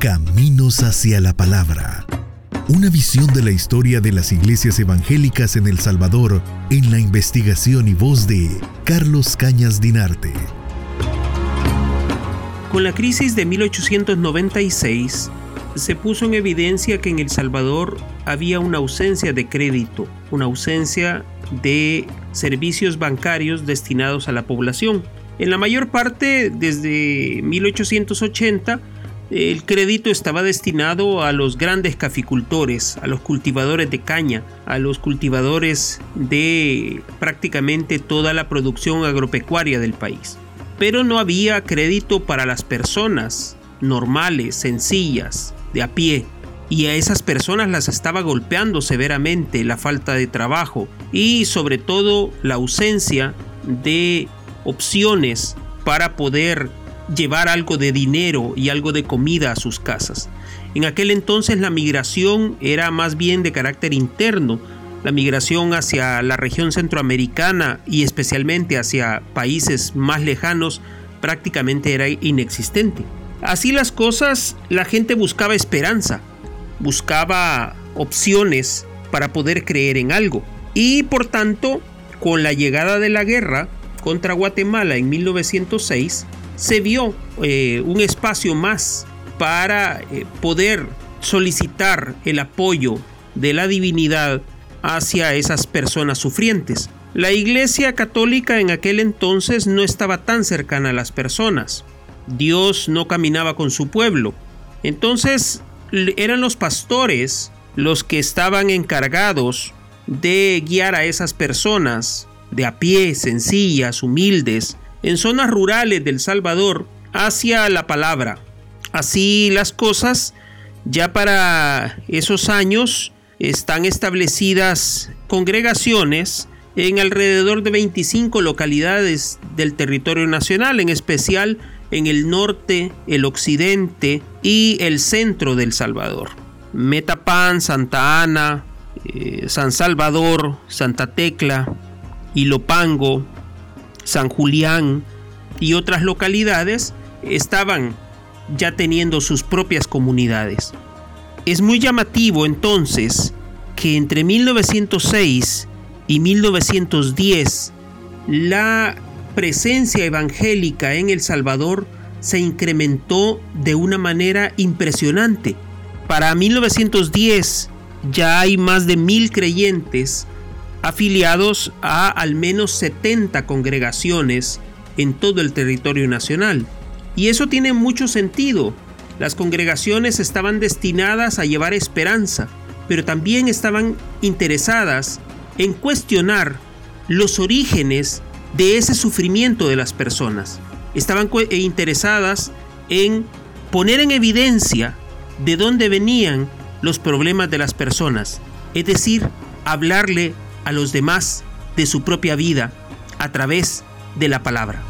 Caminos hacia la Palabra. Una visión de la historia de las iglesias evangélicas en El Salvador en la investigación y voz de Carlos Cañas Dinarte. Con la crisis de 1896, se puso en evidencia que en El Salvador había una ausencia de crédito, una ausencia de servicios bancarios destinados a la población. En la mayor parte, desde 1880, el crédito estaba destinado a los grandes caficultores, a los cultivadores de caña, a los cultivadores de prácticamente toda la producción agropecuaria del país. Pero no había crédito para las personas normales, sencillas, de a pie. Y a esas personas las estaba golpeando severamente la falta de trabajo y sobre todo la ausencia de opciones para poder llevar algo de dinero y algo de comida a sus casas. En aquel entonces la migración era más bien de carácter interno, la migración hacia la región centroamericana y especialmente hacia países más lejanos prácticamente era inexistente. Así las cosas, la gente buscaba esperanza, buscaba opciones para poder creer en algo. Y por tanto, con la llegada de la guerra contra Guatemala en 1906, se vio eh, un espacio más para eh, poder solicitar el apoyo de la divinidad hacia esas personas sufrientes. La Iglesia Católica en aquel entonces no estaba tan cercana a las personas. Dios no caminaba con su pueblo. Entonces eran los pastores los que estaban encargados de guiar a esas personas de a pie, sencillas, humildes, en zonas rurales del Salvador hacia la palabra. Así las cosas, ya para esos años están establecidas congregaciones en alrededor de 25 localidades del territorio nacional, en especial en el norte, el occidente y el centro del Salvador. Metapán, Santa Ana, eh, San Salvador, Santa Tecla, Ilopango, San Julián y otras localidades estaban ya teniendo sus propias comunidades. Es muy llamativo entonces que entre 1906 y 1910 la presencia evangélica en El Salvador se incrementó de una manera impresionante. Para 1910 ya hay más de mil creyentes afiliados a al menos 70 congregaciones en todo el territorio nacional. Y eso tiene mucho sentido. Las congregaciones estaban destinadas a llevar esperanza, pero también estaban interesadas en cuestionar los orígenes de ese sufrimiento de las personas. Estaban eh, interesadas en poner en evidencia de dónde venían los problemas de las personas, es decir, hablarle a los demás de su propia vida a través de la palabra.